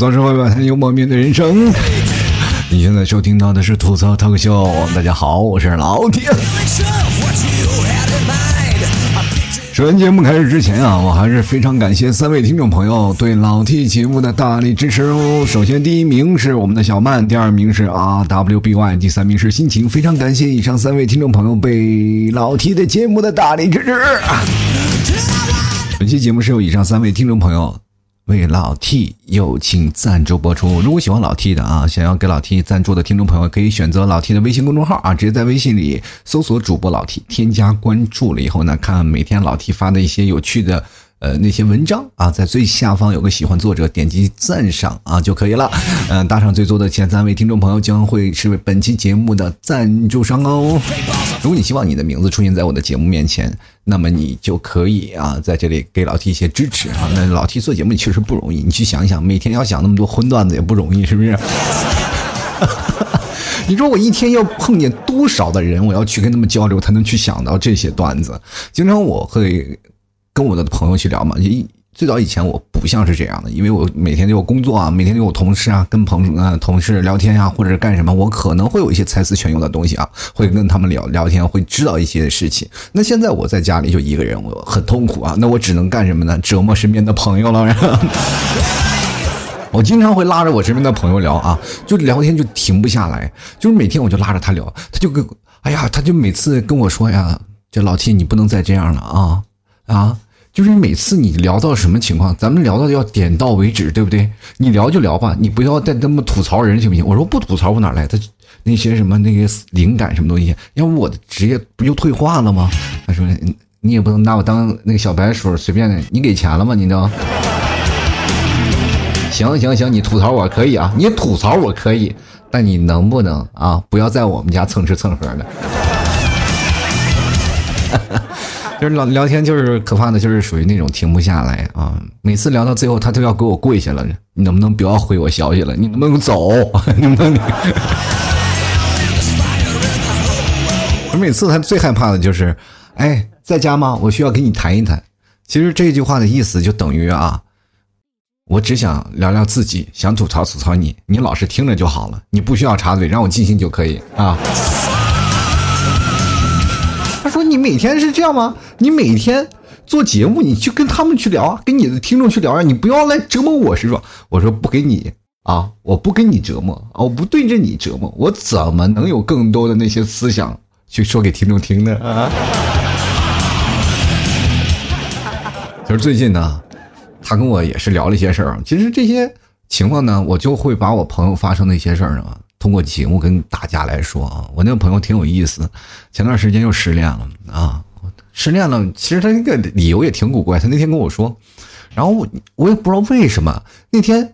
吐槽社会百态，幽默面对人生。你现在收听到的是吐槽脱口秀，大家好，我是老铁。首先，节目开始之前啊，我还是非常感谢三位听众朋友对老 T 节目的大力支持哦。首先，第一名是我们的小曼，第二名是 R W B Y，第三名是心情。非常感谢以上三位听众朋友对老 T 的节目的大力支持。本期节目是由以上三位听众朋友。为老 T 友情赞助播出。如果喜欢老 T 的啊，想要给老 T 赞助的听众朋友，可以选择老 T 的微信公众号啊，直接在微信里搜索主播老 T，添加关注了以后呢，看每天老 T 发的一些有趣的。呃，那些文章啊，在最下方有个喜欢作者，点击赞赏啊就可以了。嗯，打赏最多的前三位听众朋友将会是本期节目的赞助商哦。如果你希望你的名字出现在我的节目面前，那么你就可以啊，在这里给老 T 一些支持啊。那老 T 做节目确实不容易，你去想一想，每天要想那么多荤段子也不容易，是不是？你说我一天要碰见多少的人，我要去跟他们交流，才能去想到这些段子？经常我会。跟我的朋友去聊嘛，一最早以前我不像是这样的，因为我每天都有工作啊，每天都有同事啊，跟朋呃同事聊天呀，或者是干什么，我可能会有一些才思泉涌的东西啊，会跟他们聊聊天，会知道一些事情。那现在我在家里就一个人，我很痛苦啊，那我只能干什么呢？折磨身边的朋友了。我经常会拉着我身边的朋友聊啊，就聊天就停不下来，就是每天我就拉着他聊，他就跟哎呀，他就每次跟我说呀，这老七你不能再这样了啊啊。就是每次你聊到什么情况，咱们聊到要点到为止，对不对？你聊就聊吧，你不要再那么吐槽人，行不行？我说不吐槽，我哪来的那些什么那个灵感什么东西？要不我的职业不就退化了吗？他说你也不能拿我当那个小白鼠，随便的。你给钱了吗？你都行行行，你吐槽我可以啊，你吐槽我可以，但你能不能啊，不要在我们家蹭吃蹭喝的？就是聊聊天，就是可怕的，就是属于那种停不下来啊！每次聊到最后，他都要给我跪下了。你能不能不要回我消息了？你能不能走？你能不能？我每次他最害怕的就是，哎，在家吗？我需要跟你谈一谈。其实这句话的意思就等于啊，我只想聊聊自己，想吐槽吐槽你，你老实听着就好了，你不需要插嘴，让我尽兴就可以啊。你每天是这样吗？你每天做节目，你去跟他们去聊啊，跟你的听众去聊啊，你不要来折磨我，是吧？我说不给你啊，我不跟你折磨啊，我不对着你折磨，我怎么能有更多的那些思想去说给听众听呢？啊！就是最近呢，他跟我也是聊了一些事儿，其实这些情况呢，我就会把我朋友发生的一些事儿呢。通过节目跟大家来说啊，我那个朋友挺有意思，前段时间又失恋了啊，失恋了。其实他那个理由也挺古怪，他那天跟我说，然后我我也不知道为什么。那天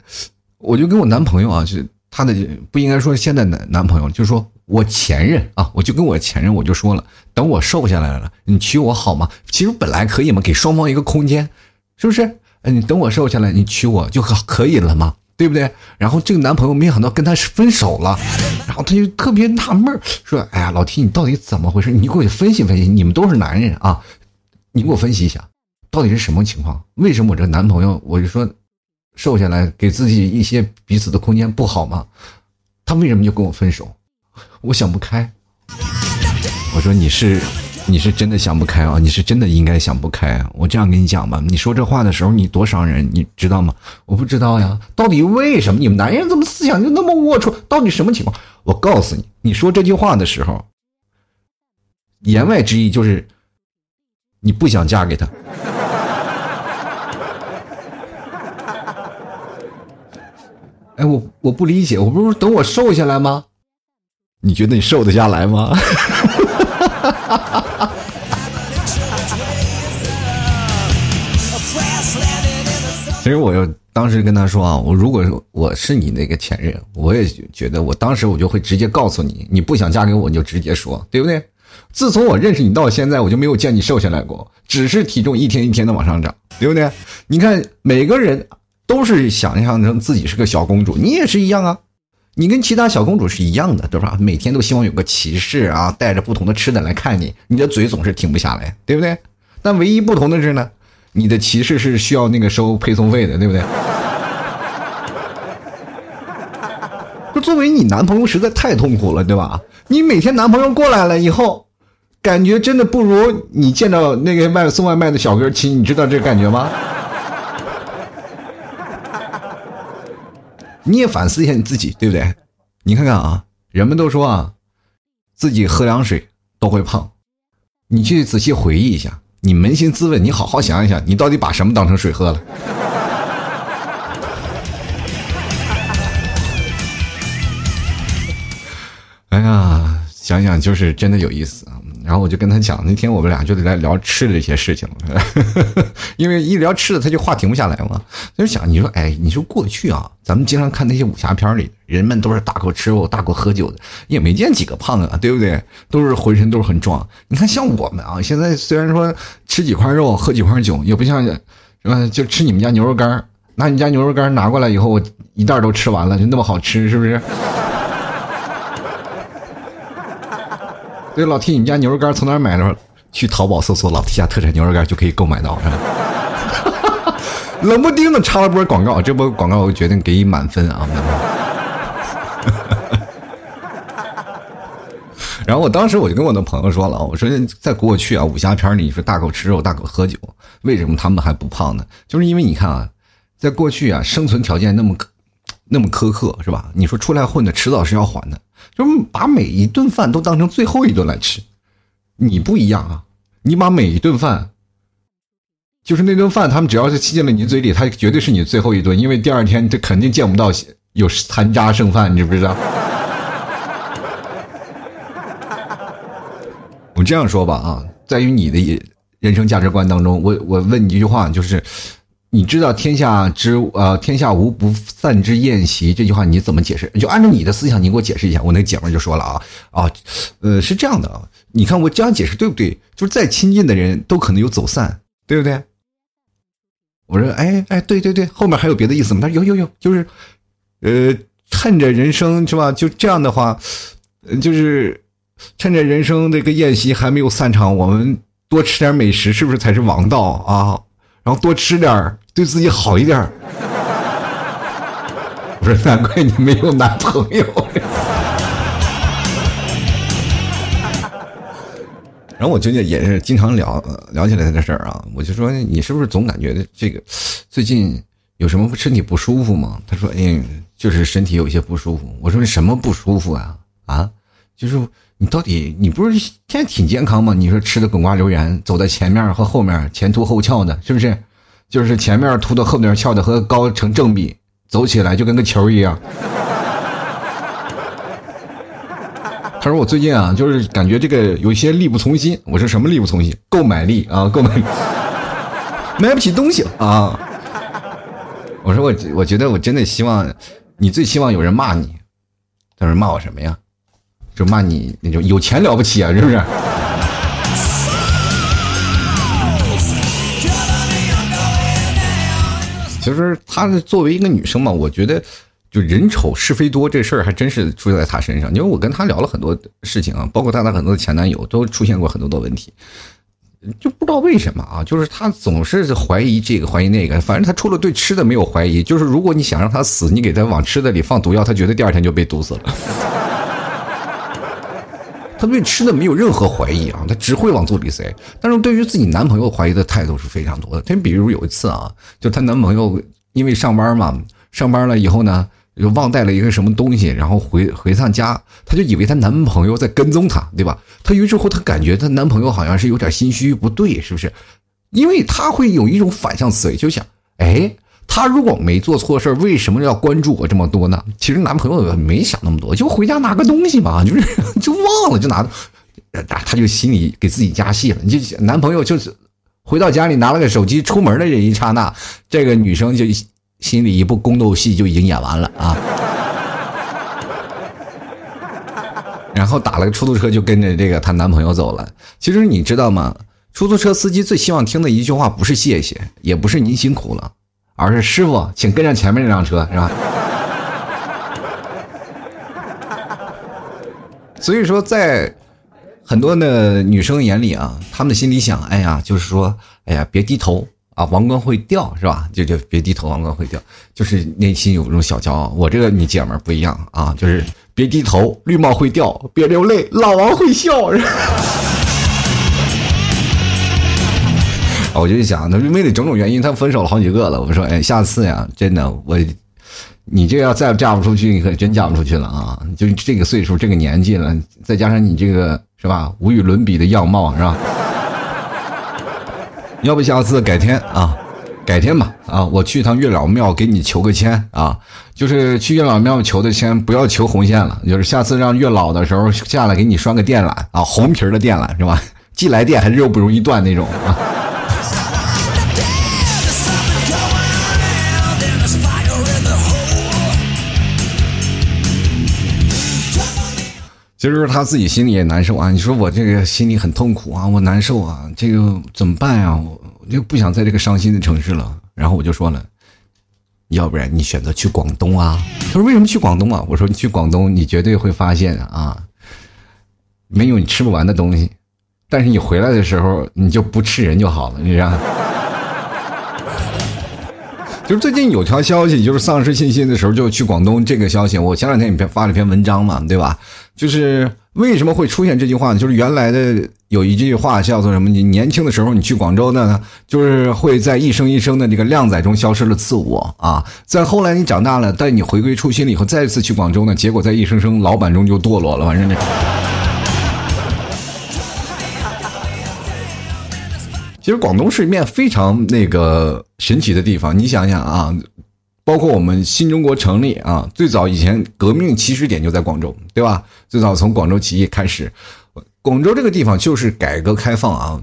我就跟我男朋友啊，就他的不应该说现在男男朋友，就说我前任啊，我就跟我前任我就说了，等我瘦下来了，你娶我好吗？其实本来可以嘛，给双方一个空间，是不是？你等我瘦下来，你娶我就可可以了吗？对不对？然后这个男朋友没想到跟他分手了，然后他就特别纳闷说：“哎呀，老提你到底怎么回事？你给我分析分析。你们都是男人啊，你给我分析一下，到底是什么情况？为什么我这男朋友，我就说瘦下来，给自己一些彼此的空间不好吗？他为什么就跟我分手？我想不开。我说你是。”你是真的想不开啊！你是真的应该想不开。啊我这样跟你讲吧，你说这话的时候你多伤人，你知道吗？我不知道呀。到底为什么你们男人怎么思想就那么龌龊？到底什么情况？我告诉你，你说这句话的时候，言外之意就是你不想嫁给他。哎，我我不理解，我不是等我瘦下来吗？你觉得你瘦得下来吗？其实我又当时跟他说啊，我如果我是你那个前任，我也觉得我当时我就会直接告诉你，你不想嫁给我，你就直接说，对不对？自从我认识你到现在，我就没有见你瘦下来过，只是体重一天一天的往上涨，对不对？你看每个人都是想象成自己是个小公主，你也是一样啊。你跟其他小公主是一样的，对吧？每天都希望有个骑士啊，带着不同的吃的来看你，你的嘴总是停不下来，对不对？但唯一不同的是呢，你的骑士是需要那个收配送费的，对不对？说作为你男朋友实在太痛苦了，对吧？你每天男朋友过来了以后，感觉真的不如你见到那个外送外卖的小哥亲，你知道这感觉吗？你也反思一下你自己，对不对？你看看啊，人们都说啊，自己喝凉水都会胖，你去仔细回忆一下，你扪心自问，你好好想一想，你到底把什么当成水喝了？哎呀，想想就是真的有意思啊。然后我就跟他讲，那天我们俩就得来聊吃的这些事情，因为一聊吃的，他就话停不下来嘛。他就想，你说，哎，你说过去啊，咱们经常看那些武侠片里，人们都是大口吃肉、大口喝酒的，也没见几个胖啊，对不对？都是浑身都是很壮。你看，像我们啊，现在虽然说吃几块肉、喝几块酒，也不像，是吧？就吃你们家牛肉干拿你家牛肉干拿过来以后，我一袋都吃完了，就那么好吃，是不是？对，老 T，你们家牛肉干从哪买的？去淘宝搜索“老 T 家特产牛肉干”就可以购买到，是吧？冷不丁的插了波广告，这波广告我决定给你满分啊！然后我当时我就跟我的朋友说了，我说在过去啊，武侠片里你说大口吃肉、大口喝酒，为什么他们还不胖呢？就是因为你看啊，在过去啊，生存条件那么那么苛刻，是吧？你说出来混的，迟早是要还的。就是把每一顿饭都当成最后一顿来吃，你不一样啊！你把每一顿饭，就是那顿饭，他们只要是吃进了你嘴里，它绝对是你最后一顿，因为第二天这肯定见不到有残渣剩饭，你知不知道？我这样说吧啊，在于你的人生价值观当中，我我问你一句话，就是。你知道“天下之呃天下无不散之宴席”这句话你怎么解释？就按照你的思想，你给我解释一下。我那姐们就说了啊啊，呃是这样的啊，你看我这样解释对不对？就是再亲近的人都可能有走散，对不对？我说哎哎对对对，后面还有别的意思吗？他说有有有，就是呃趁着人生是吧？就这样的话，就是趁着人生这个宴席还没有散场，我们多吃点美食，是不是才是王道啊？然后多吃点对自己好一点我说 难怪你没有男朋友。然后我最近也是经常聊聊起来这事儿啊，我就说你是不是总感觉这个最近有什么身体不舒服吗？他说哎，就是身体有些不舒服。我说什么不舒服啊？啊，就是你到底你不是现在挺健康吗？你说吃的滚瓜流圆，走在前面和后面前凸后翘的，是不是？就是前面凸的，后面翘的，和高成正比，走起来就跟个球一样。他说我最近啊，就是感觉这个有些力不从心。我说什么力不从心？购买力啊，购买力，买不起东西啊。我说我我觉得我真的希望，你最希望有人骂你。他说骂我什么呀？就骂你那种有钱了不起啊，是不是？其实她作为一个女生嘛，我觉得就人丑是非多这事儿还真是出现在她身上。因为我跟她聊了很多事情啊，包括她的很多前男友都出现过很多的问题，就不知道为什么啊，就是她总是怀疑这个怀疑那个。反正她除了对吃的没有怀疑，就是如果你想让她死，你给她往吃的里放毒药，她觉得第二天就被毒死了。她对吃的没有任何怀疑啊，她只会往肚里塞。但是对于自己男朋友怀疑的态度是非常多的。她比如有一次啊，就她男朋友因为上班嘛，上班了以后呢，又忘带了一个什么东西，然后回回趟家，她就以为她男朋友在跟踪她，对吧？她于是乎她感觉她男朋友好像是有点心虚，不对，是不是？因为她会有一种反向思维，就想，哎。他如果没做错事为什么要关注我这么多呢？其实男朋友没想那么多，就回家拿个东西嘛，就是 就忘了就拿，他就心里给自己加戏了。就男朋友就是回到家里拿了个手机，出门的这一刹那，这个女生就心里一部宫斗戏就已经演完了啊。然后打了个出租车就跟着这个她男朋友走了。其实你知道吗？出租车司机最希望听的一句话不是谢谢，也不是您辛苦了。而是师傅，请跟上前面那辆车，是吧？所以说，在很多的女生眼里啊，她们的心里想：哎呀，就是说，哎呀，别低头啊，王冠会掉是吧？就就别低头，王冠会掉，就是内心有一种小骄傲。我这个你姐们不一样啊，就是别低头，绿帽会掉；别流泪，老王会笑。我就想，他为了种种原因，他分手了好几个了。我说，哎，下次呀，真的，我，你这要再嫁不出去，你可真嫁不出去了啊！就这个岁数，这个年纪了，再加上你这个是吧，无与伦比的样貌是吧？要不下次改天啊，改天吧啊，我去一趟月老庙给你求个签啊，就是去月老庙求的签，不要求红线了，就是下次让月老的时候下来给你拴个电缆啊，红皮的电缆是吧？既来电还是又不容易断那种啊。其实他自己心里也难受啊！你说我这个心里很痛苦啊，我难受啊，这个怎么办呀？我就不想在这个伤心的城市了。然后我就说了，要不然你选择去广东啊？他说为什么去广东啊？我说你去广东，你绝对会发现啊，没有你吃不完的东西，但是你回来的时候你就不吃人就好了，你知道。就是最近有条消息，就是丧失信心的时候就去广东。这个消息我前两天也发了一篇文章嘛，对吧？就是为什么会出现这句话呢？就是原来的有一句话叫做什么？你年轻的时候你去广州呢，就是会在一生一生的这个靓仔中消失了自我啊。在后来你长大了，但你回归初心了以后，再次去广州呢，结果在一声声老板中就堕落了，反正其实广东是一面非常那个神奇的地方，你想想啊，包括我们新中国成立啊，最早以前革命起始点就在广州，对吧？最早从广州起义开始，广州这个地方就是改革开放啊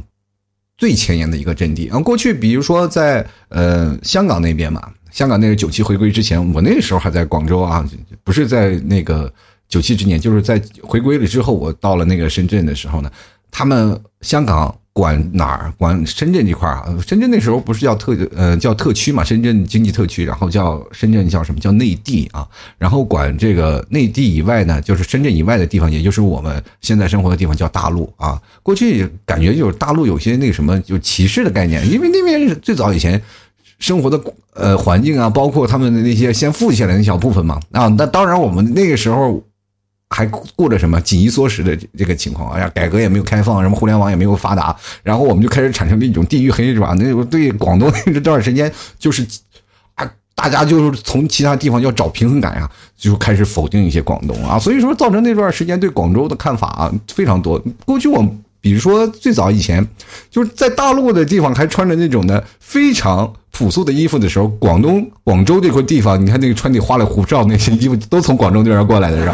最前沿的一个阵地啊。过去比如说在呃香港那边嘛，香港那个九七回归之前，我那个时候还在广州啊，不是在那个九七之年，就是在回归了之后，我到了那个深圳的时候呢，他们香港。管哪儿？管深圳这块儿啊？深圳那时候不是叫特呃叫特区嘛？深圳经济特区，然后叫深圳叫什么叫内地啊？然后管这个内地以外呢，就是深圳以外的地方，也就是我们现在生活的地方叫大陆啊。过去感觉就是大陆有些那个什么就歧视的概念，因为那边是最早以前生活的呃环境啊，包括他们的那些先富起来的小部分嘛啊。那当然我们那个时候。还过着什么紧衣缩食的这个情况？哎呀，改革也没有开放，什么互联网也没有发达，然后我们就开始产生了一种地域黑，是吧？那对广东这段时间，就是 啊，大家就是从其他地方要找平衡感呀，就开始否定一些广东啊，所以说造成那段时间对广州的看法啊非常多。过去我比如说最早以前，就是在大陆的地方还穿着那种的非常朴素的衣服的时候，广东广州这块地方，你看那个穿的花里胡哨那些衣服，都从广州那边过来的是吧？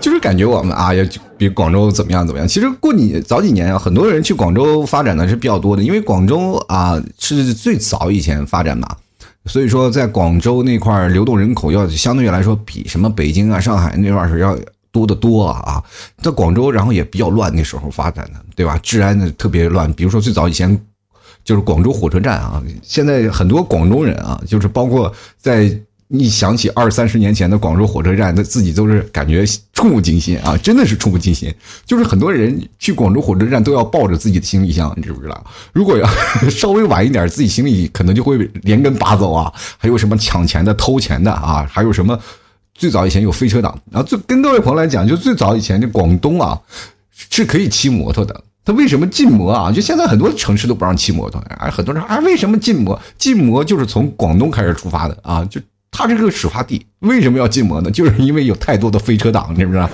就是感觉我们啊，要比广州怎么样怎么样。其实过你早几年啊，很多人去广州发展的是比较多的，因为广州啊是最早以前发展嘛，所以说在广州那块流动人口要相对来说比什么北京啊、上海那块是要多得多啊。在广州，然后也比较乱，那时候发展的，对吧？治安的特别乱。比如说最早以前就是广州火车站啊，现在很多广州人啊，就是包括在。一想起二三十年前的广州火车站，那自己都是感觉触目惊心啊！真的是触目惊心。就是很多人去广州火车站都要抱着自己的行李箱，你知不知道？如果要 稍微晚一点，自己行李可能就会连根拔走啊！还有什么抢钱的、偷钱的啊？还有什么？最早以前有飞车党，啊最跟各位朋友来讲，就最早以前的广东啊，是可以骑摩托的。他为什么禁摩啊？就现在很多城市都不让骑摩托，啊，很多人啊，为什么禁摩？禁摩就是从广东开始出发的啊，就。他这个始发地为什么要禁摩呢？就是因为有太多的飞车党，你知不知道？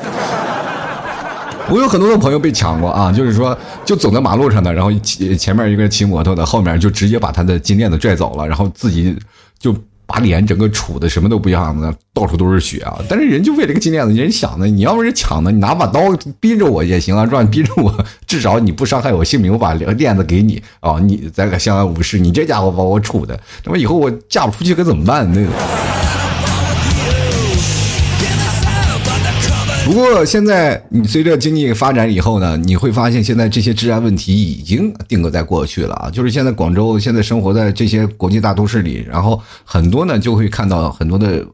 我有很多的朋友被抢过啊，就是说就走在马路上的，然后前前面一个骑摩托的，后面就直接把他的金链子拽走了，然后自己就。把脸整个杵的什么都不要呢，到处都是血啊！但是人就为了个金链子，人想的，你要不是抢的，你拿把刀逼着我也行啊，让你？逼着我，至少你不伤害我性命，我把链子给你啊，你再个相安无事。你这家伙把我杵的，那么以后我嫁不出去可怎么办？那个。不过现在你随着经济发展以后呢，你会发现现在这些治安问题已经定格在过去了啊。就是现在广州现在生活在这些国际大都市里，然后很多呢就会看到很多的。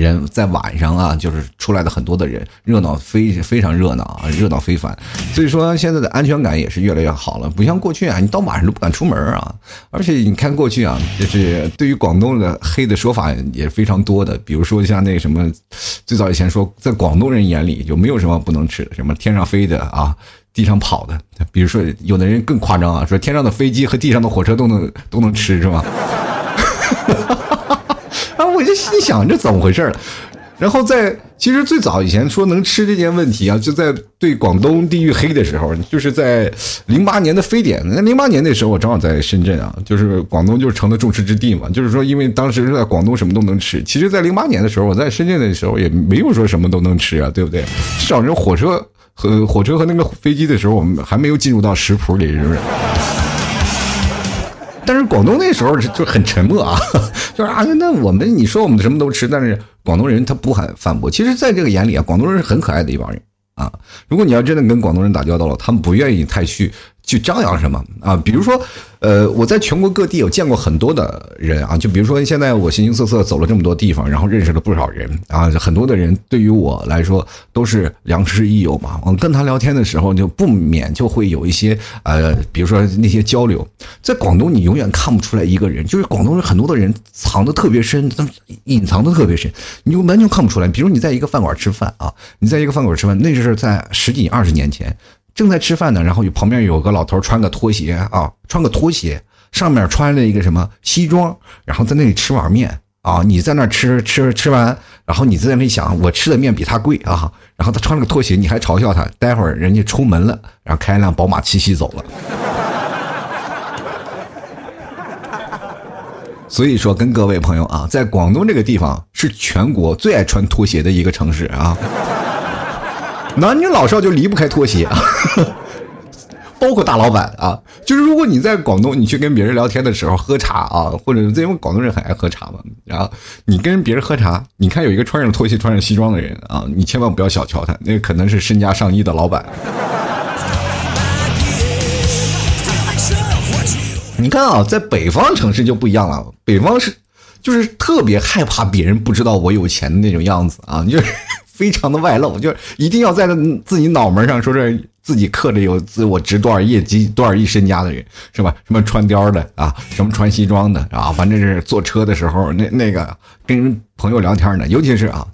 人在晚上啊，就是出来的很多的人，热闹非非常热闹啊，热闹非凡。所以说现在的安全感也是越来越好了，不像过去啊，你到晚上都不敢出门啊。而且你看过去啊，就是对于广东的黑的说法也非常多的，比如说像那什么，最早以前说在广东人眼里就没有什么不能吃的，什么天上飞的啊，地上跑的。比如说有的人更夸张啊，说天上的飞机和地上的火车都能都能吃，是吧？我就心想这怎么回事然后在其实最早以前说能吃这件问题啊，就在对广东地域黑的时候，就是在零八年的非典。那零八年那时候我正好在深圳啊，就是广东就成了众矢之的嘛。就是说，因为当时是在广东什么都能吃。其实，在零八年的时候，我在深圳的时候也没有说什么都能吃啊，对不对？至少这火车和火车和那个飞机的时候，我们还没有进入到食谱里，是不是？但是广东那时候就很沉默啊，就是啊，那我们你说我们什么都吃，但是广东人他不喊反驳。其实，在这个眼里啊，广东人是很可爱的一帮人啊。如果你要真的跟广东人打交道了，他们不愿意太去。去张扬什么啊？比如说，呃，我在全国各地有见过很多的人啊。就比如说，现在我形形色色走了这么多地方，然后认识了不少人啊。很多的人对于我来说都是良师益友嘛。我跟他聊天的时候，就不免就会有一些呃，比如说那些交流。在广东，你永远看不出来一个人，就是广东人很多的人藏的特别深，隐藏的特别深，你就完全看不出来。比如你在一个饭馆吃饭啊，你在一个饭馆吃饭，那就是在十几二十年前。正在吃饭呢，然后有旁边有个老头穿个拖鞋啊，穿个拖鞋，上面穿了一个什么西装，然后在那里吃碗面啊。你在那吃吃吃完，然后你在那里想，我吃的面比他贵啊。然后他穿了个拖鞋，你还嘲笑他。待会儿人家出门了，然后开一辆宝马七系走了。所以说，跟各位朋友啊，在广东这个地方是全国最爱穿拖鞋的一个城市啊。男女老少就离不开拖鞋啊，包括大老板啊。就是如果你在广东，你去跟别人聊天的时候喝茶啊，或者因为广东人很爱喝茶嘛，然后你跟别人喝茶，你看有一个穿上拖鞋、穿上西装的人啊，你千万不要小瞧他，那可能是身家上亿的老板。你看啊，在北方城市就不一样了，北方是就是特别害怕别人不知道我有钱的那种样子啊，就是。非常的外露，就一定要在自己脑门上说这自己刻着有自我值多少业绩、多少亿身家的人，是吧？什么穿貂的啊，什么穿西装的啊，反正是坐车的时候那那个跟朋友聊天呢，尤其是啊，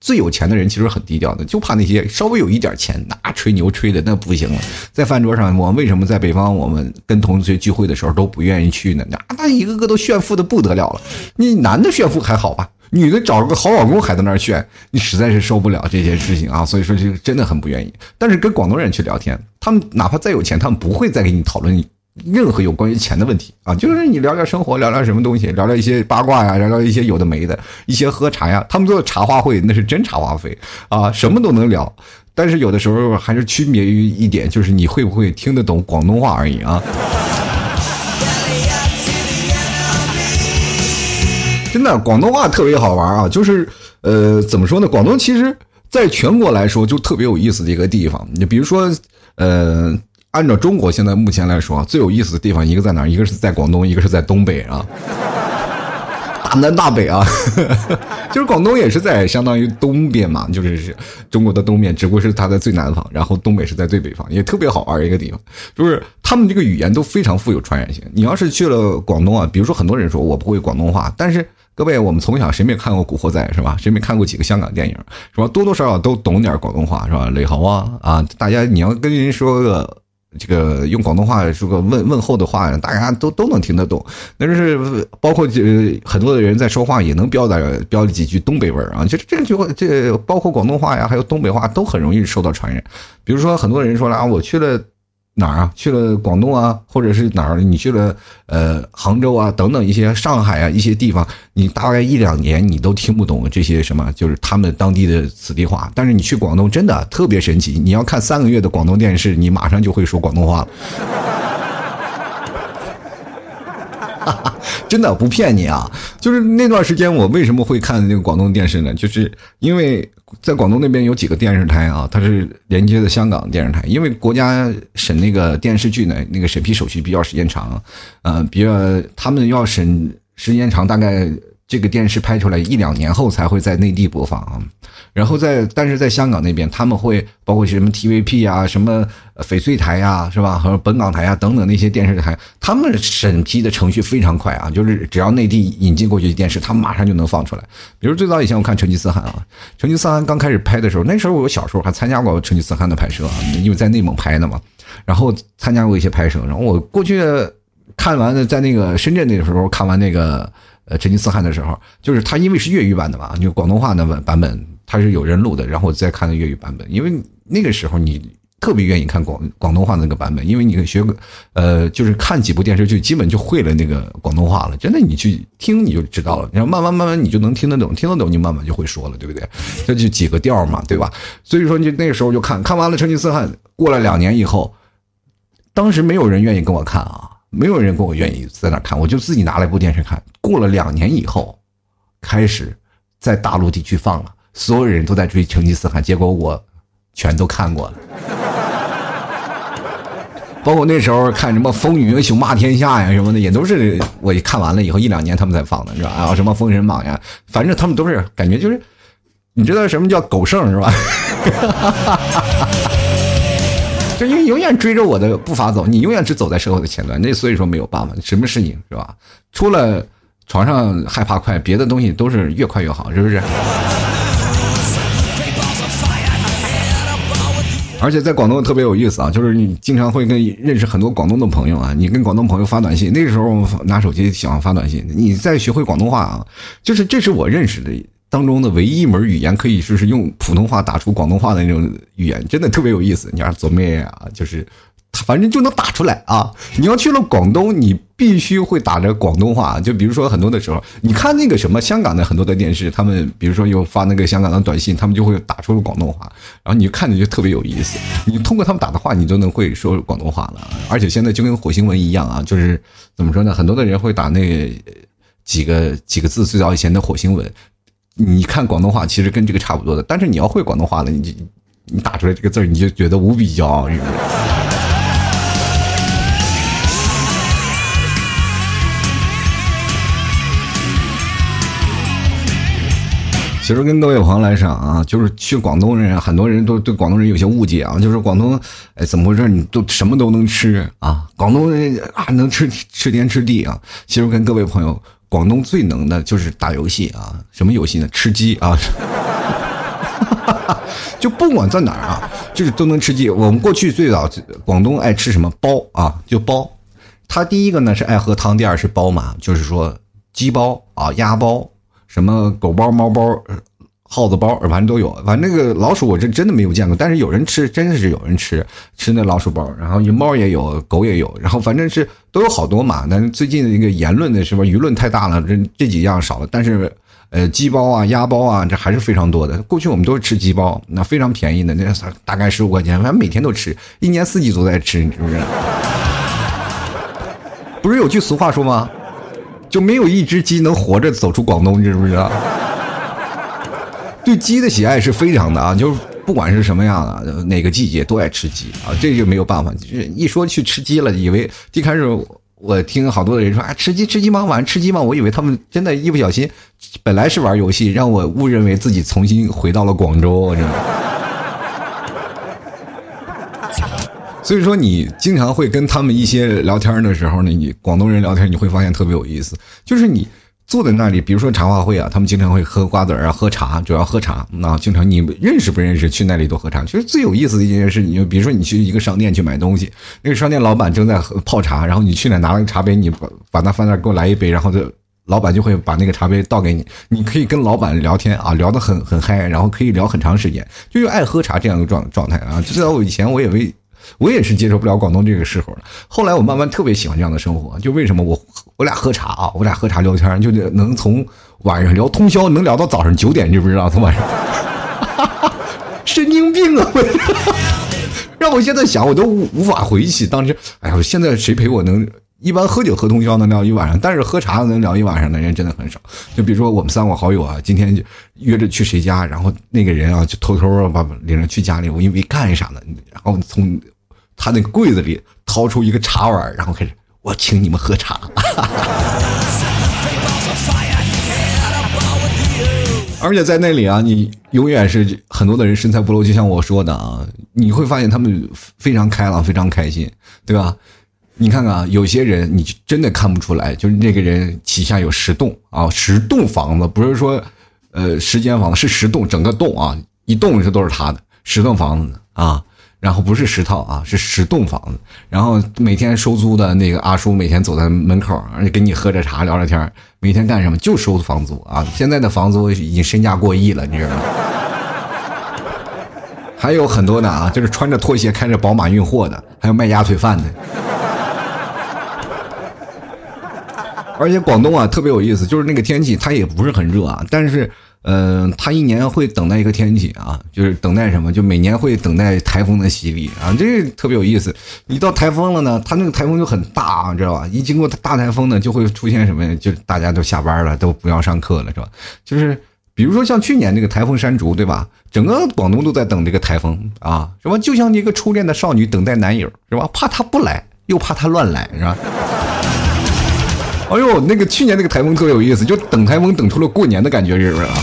最有钱的人其实很低调的，就怕那些稍微有一点钱那吹牛吹的那不行了。在饭桌上，我为什么在北方我们跟同学聚会的时候都不愿意去呢？那那一个个都炫富的不得了了。你男的炫富还好吧？女的找了个好老公还在那儿炫，你实在是受不了这些事情啊！所以说就真的很不愿意。但是跟广东人去聊天，他们哪怕再有钱，他们不会再给你讨论任何有关于钱的问题啊！就是你聊聊生活，聊聊什么东西，聊聊一些八卦呀，聊聊一些有的没的，一些喝茶呀。他们做的茶话会那是真茶话会啊，什么都能聊。但是有的时候还是区别于一点，就是你会不会听得懂广东话而已啊。真的，广东话特别好玩啊！就是，呃，怎么说呢？广东其实在全国来说就特别有意思的一个地方。你比如说，呃，按照中国现在目前来说最有意思的地方，一个在哪？一个是在广东，一个是在东北啊。大南大北啊，就是广东也是在相当于东边嘛，就是中国的东边，只不过是它在最南方，然后东北是在最北方，也特别好玩一个地方。就是他们这个语言都非常富有传染性。你要是去了广东啊，比如说很多人说我不会广东话，但是各位，我们从小谁没看过《古惑仔》是吧？谁没看过几个香港电影是吧？多多少少都懂点广东话是吧？雷猴啊啊，大家你要跟人说个。这个用广东话说个问问候的话，大家都都能听得懂。那就是包括这很多的人在说话也能标的标几句东北味儿啊。就是这句话，这包括广东话呀，还有东北话都很容易受到传染。比如说很多人说了啊，我去了。哪儿啊？去了广东啊，或者是哪儿？你去了呃杭州啊，等等一些上海啊一些地方，你大概一两年你都听不懂这些什么，就是他们当地的此地话。但是你去广东真的特别神奇，你要看三个月的广东电视，你马上就会说广东话了。真的不骗你啊！就是那段时间，我为什么会看那个广东电视呢？就是因为在广东那边有几个电视台啊，它是连接的香港电视台。因为国家审那个电视剧呢，那个审批手续比较时间长，呃，比较他们要审时间长，大概。这个电视拍出来一两年后才会在内地播放啊。然后在，但是在香港那边，他们会包括什么 TVP 啊，什么翡翠台呀，是吧？和本港台啊等等那些电视台，他们审批的程序非常快啊，就是只要内地引进过去的电视，他们马上就能放出来。比如最早以前我看成吉思汗啊，成吉思汗刚开始拍的时候，那时候我小时候还参加过成吉思汗的拍摄啊，因为在内蒙拍的嘛，然后参加过一些拍摄。然后我过去看完的，在那个深圳那个时候看完那个呃成吉思汗的时候，就是他因为是粤语版的嘛，就广东话的版版本。他是有人录的，然后我再看的粤语版本，因为那个时候你特别愿意看广广东话那个版本，因为你学个呃，就是看几部电视剧，基本就会了那个广东话了。真的，你去听你就知道了，然后慢慢慢慢你就能听得懂，听得懂你慢慢就会说了，对不对？这就几个调嘛，对吧？所以说你那个时候就看看完了成吉思汗，过了两年以后，当时没有人愿意跟我看啊，没有人跟我愿意在那看，我就自己拿了一部电视看。过了两年以后，开始在大陆地区放了。所有人都在追成吉思汗，结果我全都看过了，包括那时候看什么《风云》《雄霸天下》呀什么的，也都是我看完了以后一两年他们才放的，是吧？啊，什么《封神榜》呀，反正他们都是感觉就是，你知道什么叫狗剩是吧？因为永远追着我的步伐走，你永远只走在社会的前端，那所以说没有办法，什么事情是吧？除了床上害怕快，别的东西都是越快越好，是不是？而且在广东特别有意思啊，就是你经常会跟认识很多广东的朋友啊，你跟广东朋友发短信，那时候拿手机喜欢发短信，你在学会广东话啊，就是这是我认识的当中的唯一一门语言，可以说是用普通话打出广东话的那种语言，真的特别有意思。你看左妹啊，就是。反正就能打出来啊！你要去了广东，你必须会打着广东话。就比如说很多的时候，你看那个什么香港的很多的电视，他们比如说有发那个香港的短信，他们就会打出了广东话，然后你看着就特别有意思。你通过他们打的话，你都能会说广东话了。而且现在就跟火星文一样啊，就是怎么说呢？很多的人会打那几个几个字，最早以前的火星文，你看广东话其实跟这个差不多的。但是你要会广东话了，你就你打出来这个字你就觉得无比骄傲，是不是？其实跟各位朋友来讲啊，就是去广东人，很多人都对广东人有些误解啊，就是广东，哎，怎么回事？你都什么都能吃啊？广东人啊，能吃吃天吃地啊。其实跟各位朋友，广东最能的就是打游戏啊，什么游戏呢？吃鸡啊，就不管在哪儿啊，就是都能吃鸡。我们过去最早广东爱吃什么包啊？就包。他第一个呢是爱喝汤，第二是包嘛，就是说鸡包啊，鸭包。什么狗包、猫包、耗子包，反正都有。反正那个老鼠，我这真的没有见过。但是有人吃，真的是有人吃吃那老鼠包。然后猫也有，狗也有。然后反正是都有好多嘛。但是最近的一个言论的什么舆论太大了，这这几样少了。但是，呃，鸡包啊、鸭包啊，这还是非常多的。过去我们都是吃鸡包，那非常便宜的，那大概十五块钱，反正每天都吃，一年四季都在吃，你知不知道？不是有句俗话说吗？就没有一只鸡能活着走出广东，你知不知道？对鸡的喜爱是非常的啊，就是不管是什么样的哪个季节都爱吃鸡啊，这就没有办法。就是一说去吃鸡了，以为一开始我听好多的人说啊，吃鸡吃鸡吗？晚上吃鸡吗？我以为他们真的，一不小心，本来是玩游戏，让我误认为自己重新回到了广州，真的。所以说，你经常会跟他们一些聊天的时候呢，你广东人聊天，你会发现特别有意思。就是你坐在那里，比如说茶话会啊，他们经常会喝瓜子儿啊，喝茶，主要喝茶。那经常你认识不认识，去那里都喝茶。其实最有意思的一件事，你就比如说你去一个商店去买东西，那个商店老板正在泡茶，然后你去那拿了个茶杯，你把把它放那给我来一杯，然后就老板就会把那个茶杯倒给你，你可以跟老板聊天啊，聊得很很嗨，然后可以聊很长时间，就是爱喝茶这样的状状态啊。就在我以前，我也为。我也是接受不了广东这个时候了。后来我慢慢特别喜欢这样的生活，就为什么我我俩喝茶啊，我俩喝茶聊天，就能从晚上聊通宵，能聊到早上九点，知不知道？从晚上，神经病啊！让我现在想，我都无无法回忆起当时。哎呀，现在谁陪我能？一般喝酒喝通宵能聊一晚上，但是喝茶能聊一晚上的人真的很少。就比如说我们三个好友啊，今天就约着去谁家，然后那个人啊就偷偷把领着去家里，我以为干啥呢？然后从。他那个柜子里掏出一个茶碗，然后开始我请你们喝茶。而且在那里啊，你永远是很多的人身材不露，就像我说的啊，你会发现他们非常开朗，非常开心，对吧？你看看啊，有些人你真的看不出来，就是那个人旗下有十栋啊，十栋房子，不是说呃十间房子，是十栋，整个栋啊，一栋是都是他的，十栋房子啊。然后不是十套啊，是十栋房子。然后每天收租的那个阿叔每天走在门口，而且跟你喝着茶聊着天每天干什么？就收房租啊！现在的房租已经身价过亿了，你知道吗？还有很多的啊，就是穿着拖鞋开着宝马运货的，还有卖鸭腿饭的。而且广东啊特别有意思，就是那个天气它也不是很热啊，但是。嗯，他一年会等待一个天气啊，就是等待什么？就每年会等待台风的洗礼啊，这特别有意思。一到台风了呢，他那个台风就很大啊，知道吧？一经过大台风呢，就会出现什么？就大家都下班了，都不要上课了，是吧？就是比如说像去年那个台风山竹，对吧？整个广东都在等这个台风啊，什么？就像一个初恋的少女等待男友，是吧？怕他不来，又怕他乱来，是吧？哎呦，那个去年那个台风特别有意思，就等台风等出了过年的感觉，是不是啊？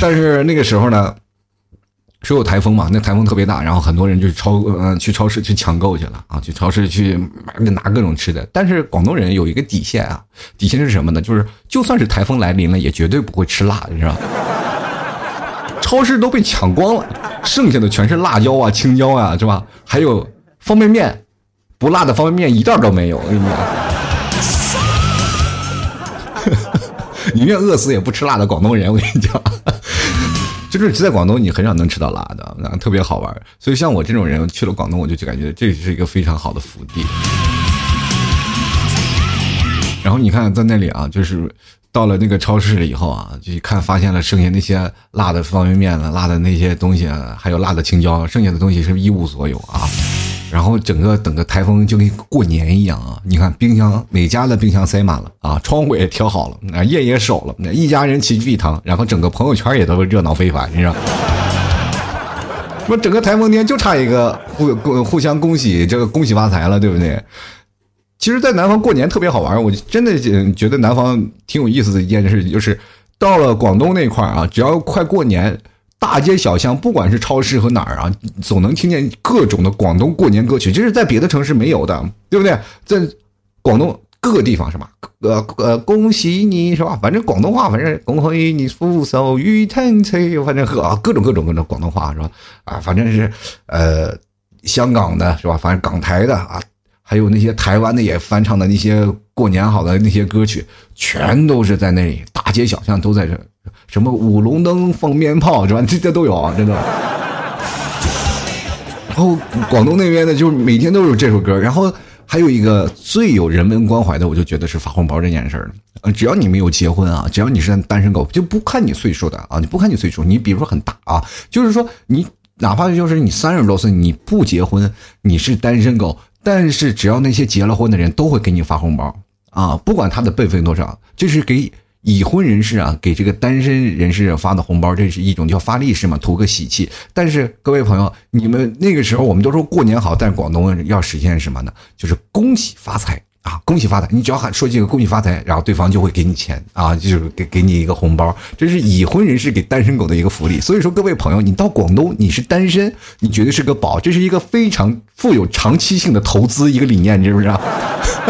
但是那个时候呢，是有台风嘛，那台风特别大，然后很多人就超嗯去超市去抢购去了啊，去超市去拿各种吃的。但是广东人有一个底线啊，底线是什么呢？就是就算是台风来临了，也绝对不会吃辣，你知道超市都被抢光了，剩下的全是辣椒啊、青椒啊，是吧？还有方便面，不辣的方便面一袋都没有，我跟你讲。宁愿饿死也不吃辣的广东人，我跟你讲，就是在广东你很少能吃到辣的，那特别好玩。所以像我这种人去了广东，我就感觉这是一个非常好的福地。然后你看在那里啊，就是到了那个超市了以后啊，就一看发现了剩下那些辣的方便面了，辣的那些东西，还有辣的青椒，剩下的东西是一无所有啊。然后整个等个台风就跟过年一样啊！你看冰箱每家的冰箱塞满了啊，窗户也调好了，那夜也守了，一家人齐聚一堂，然后整个朋友圈也都热闹非凡，你知道？说整个台风天就差一个互互相恭喜，这个恭喜发财了，对不对？其实，在南方过年特别好玩，我真的觉得南方挺有意思的一件事，就是到了广东那块啊，只要快过年。大街小巷，不管是超市和哪儿啊，总能听见各种的广东过年歌曲，这是在别的城市没有的，对不对？在广东各个地方是吧？呃呃，恭喜你是吧？反正广东话，反正恭喜你福寿与天齐，反正和各种各种各种广东话是吧？啊，反正是呃，香港的是吧？反正港台的啊，还有那些台湾的也翻唱的那些过年好的那些歌曲，全都是在那里，大街小巷都在这。什么舞龙灯、放鞭炮是吧？这这都有啊，真的。然后广东那边的，就每天都有这首歌。然后还有一个最有人文关怀的，我就觉得是发红包这件事儿呃，只要你没有结婚啊，只要你是单身狗，就不看你岁数的啊，你不看你岁数，你比如说很大啊，就是说你哪怕就是你三十多岁，你不结婚，你是单身狗，但是只要那些结了婚的人都会给你发红包啊，不管他的辈分多少，就是给。已婚人士啊，给这个单身人士发的红包，这是一种叫发利是嘛，图个喜气。但是各位朋友，你们那个时候我们都说过年好，但广东要实现什么呢？就是恭喜发财啊，恭喜发财！你只要喊说几个恭喜发财，然后对方就会给你钱啊，就是给给你一个红包。这是已婚人士给单身狗的一个福利。所以说，各位朋友，你到广东你是单身，你绝对是个宝，这是一个非常富有长期性的投资一个理念，你知不知道？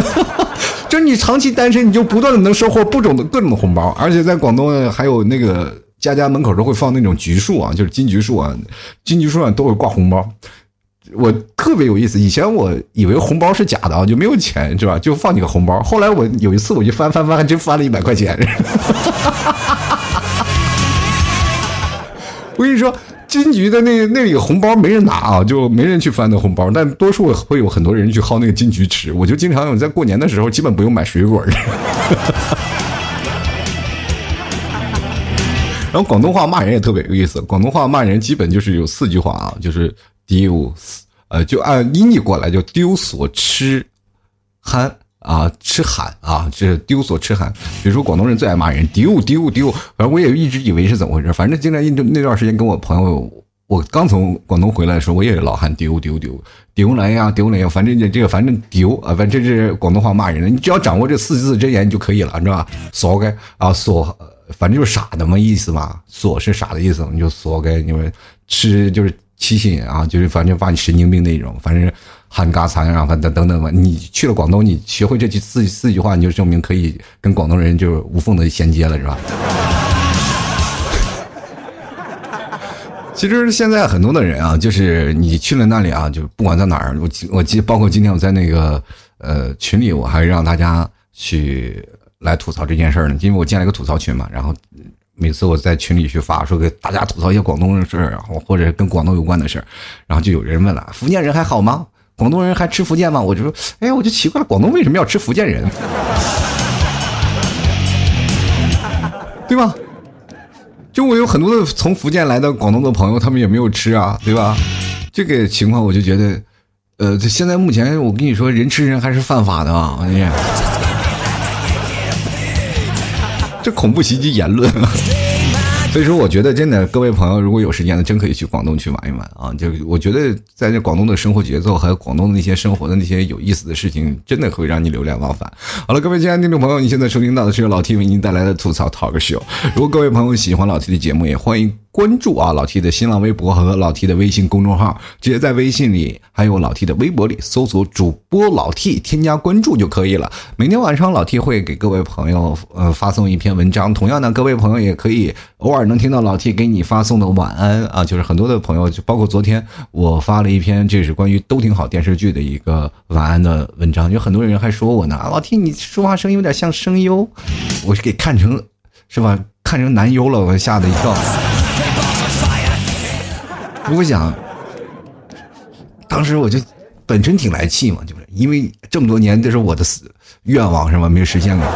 就是你长期单身，你就不断的能收获不种的各种的红包，而且在广东还有那个家家门口都会放那种橘树啊，就是金橘树啊，金橘树上都会挂红包。我特别有意思，以前我以为红包是假的啊，就没有钱是吧？就放你个红包。后来我有一次我就翻翻翻，还真翻了一百块钱。我跟你说。金桔的那那里红包没人拿啊，就没人去翻那红包，但多数会有很多人去薅那个金桔吃。我就经常在过年的时候，基本不用买水果。然后广东话骂人也特别有意思，广东话骂人基本就是有四句话啊，就是丢，呃，就按音译过来叫丢所吃，憨。啊，吃喊啊，这丢所吃喊。比如说广东人最爱骂人，丢丢丢。反正我也一直以为是怎么回事。反正经常那段时间跟我朋友，我刚从广东回来的时候，我也老喊丢丢丢丢来呀，丢来呀。反正这这个反正丢啊，反正这是广东话骂人的。你只要掌握这四字真言就可以了，你知道吧？所该啊，所反正就是傻的嘛意思嘛，锁是傻的意思，你就锁该你们吃，就是提醒啊，就是反正把你神经病那种，反正喊嘎残啊，反正等等吧。你去了广东，你学会这句四四句话，你就证明可以跟广东人就是无缝的衔接了，是吧？其实现在很多的人啊，就是你去了那里啊，就不管在哪儿，我我记，包括今天我在那个呃群里，我还让大家去来吐槽这件事儿呢，因为我建了一个吐槽群嘛，然后每次我在群里去发，说给大家吐槽一些广东的事儿，或者跟广东有关的事儿，然后就有人问了，福建人还好吗？广东人还吃福建吗？我就说，哎呀，我就奇怪了，广东为什么要吃福建人？对吧？就我有很多的从福建来的广东的朋友，他们也没有吃啊，对吧？这个情况我就觉得，呃，现在目前我跟你说，人吃人还是犯法的啊！这恐怖袭击言论。所以说，我觉得真的，各位朋友，如果有时间的，真可以去广东去玩一玩啊！就我觉得，在这广东的生活节奏，还有广东的那些生活的那些有意思的事情，真的会让你流连忘返。好了，各位亲爱的听众朋友，你现在收听到的是由老 T 为您带来的吐槽 talk show。如果各位朋友喜欢老 T 的节目，也欢迎。关注啊，老 T 的新浪微博和老 T 的微信公众号，直接在微信里还有老 T 的微博里搜索主播老 T，添加关注就可以了。每天晚上老 T 会给各位朋友呃发送一篇文章，同样呢，各位朋友也可以偶尔能听到老 T 给你发送的晚安啊，就是很多的朋友，就包括昨天我发了一篇，这是关于都挺好电视剧的一个晚安的文章，有很多人还说我呢，老 T 你说话声音有点像声优，我是给看成是吧？看成男优了，我吓得一跳。我想，当时我就本身挺来气嘛，就是因为这么多年这是我的死愿望是吧？没有实现过。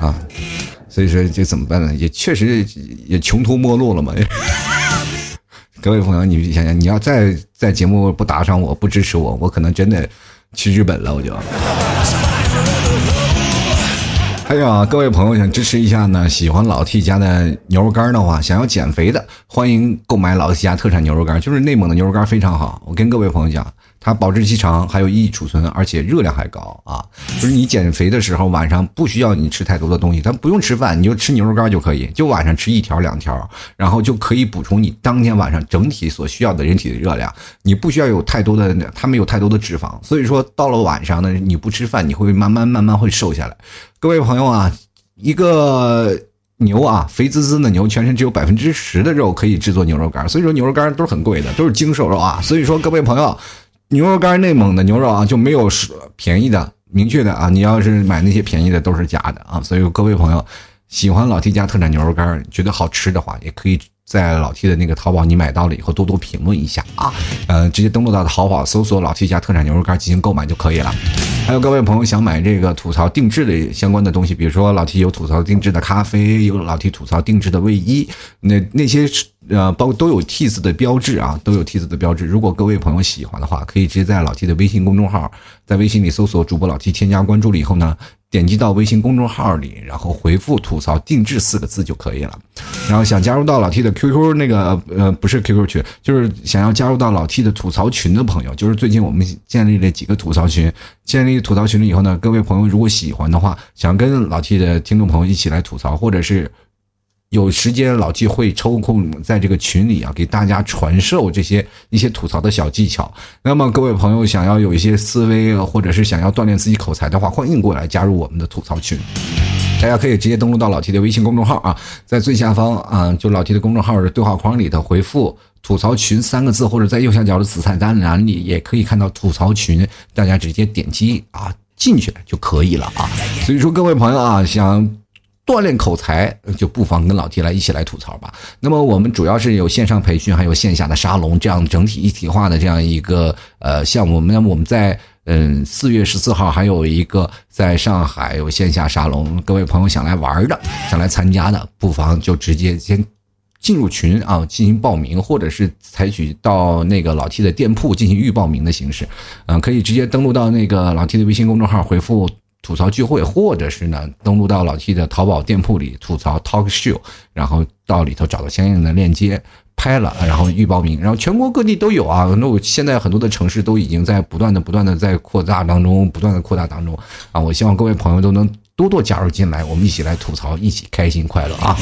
啊，所以说这怎么办呢？也确实也穷途末路了嘛。各位朋友，你想想，你要再在节目不打赏我不支持我，我可能真的去日本了，我就。还有啊，各位朋友想支持一下呢，喜欢老 T 家的牛肉干的话，想要减肥的，欢迎购买老 T 家特产牛肉干，就是内蒙的牛肉干非常好。我跟各位朋友讲。它保质期长，还有易储存，而且热量还高啊！就是你减肥的时候，晚上不需要你吃太多的东西，它不用吃饭，你就吃牛肉干就可以，就晚上吃一条两条，然后就可以补充你当天晚上整体所需要的人体的热量。你不需要有太多的，它没有太多的脂肪，所以说到了晚上呢，你不吃饭，你会慢慢慢慢会瘦下来。各位朋友啊，一个牛啊，肥滋滋的牛，全身只有百分之十的肉可以制作牛肉干，所以说牛肉干都是很贵的，都是精瘦肉啊。所以说各位朋友。牛肉干内蒙的牛肉啊，就没有便宜的，明确的啊。你要是买那些便宜的，都是假的啊。所以各位朋友，喜欢老 T 家特产牛肉干，觉得好吃的话，也可以在老 T 的那个淘宝，你买到了以后多多评论一下啊。呃，直接登录到淘宝，搜索老 T 家特产牛肉干进行购买就可以了。还有各位朋友想买这个吐槽定制的相关的东西，比如说老 T 有吐槽定制的咖啡，有老 T 吐槽定制的卫衣，那那些呃包都有 T 字的标志啊，都有 T 字的标志。如果各位朋友喜欢的话，可以直接在老 T 的微信公众号，在微信里搜索主播老 T，添加关注了以后呢。点击到微信公众号里，然后回复“吐槽定制”四个字就可以了。然后想加入到老 T 的 QQ 那个呃不是 QQ 群，就是想要加入到老 T 的吐槽群的朋友，就是最近我们建立了几个吐槽群。建立吐槽群了以后呢，各位朋友如果喜欢的话，想跟老 T 的听众朋友一起来吐槽，或者是。有时间老季会抽空在这个群里啊，给大家传授这些一些吐槽的小技巧。那么各位朋友想要有一些思维，或者是想要锻炼自己口才的话，欢迎过来加入我们的吐槽群。大家可以直接登录到老 T 的微信公众号啊，在最下方啊，就老 T 的公众号的对话框里头回复“吐槽群”三个字，或者在右下角的紫菜单栏里也可以看到吐槽群，大家直接点击啊进去就可以了啊。所以说各位朋友啊，想。锻炼口才，就不妨跟老 T 来一起来吐槽吧。那么我们主要是有线上培训，还有线下的沙龙，这样整体一体化的这样一个呃项目。那么我们在嗯四月十四号还有一个在上海有线下沙龙，各位朋友想来玩的，想来参加的，不妨就直接先进入群啊进行报名，或者是采取到那个老 T 的店铺进行预报名的形式，嗯，可以直接登录到那个老 T 的微信公众号回复。吐槽聚会，或者是呢登录到老 T 的淘宝店铺里吐槽 Talk Show，然后到里头找到相应的链接。拍了，然后预报名，然后全国各地都有啊。那我现在很多的城市都已经在不断的、不断的在扩大当中，不断的扩大当中啊。我希望各位朋友都能多多加入进来，我们一起来吐槽，一起开心快乐啊。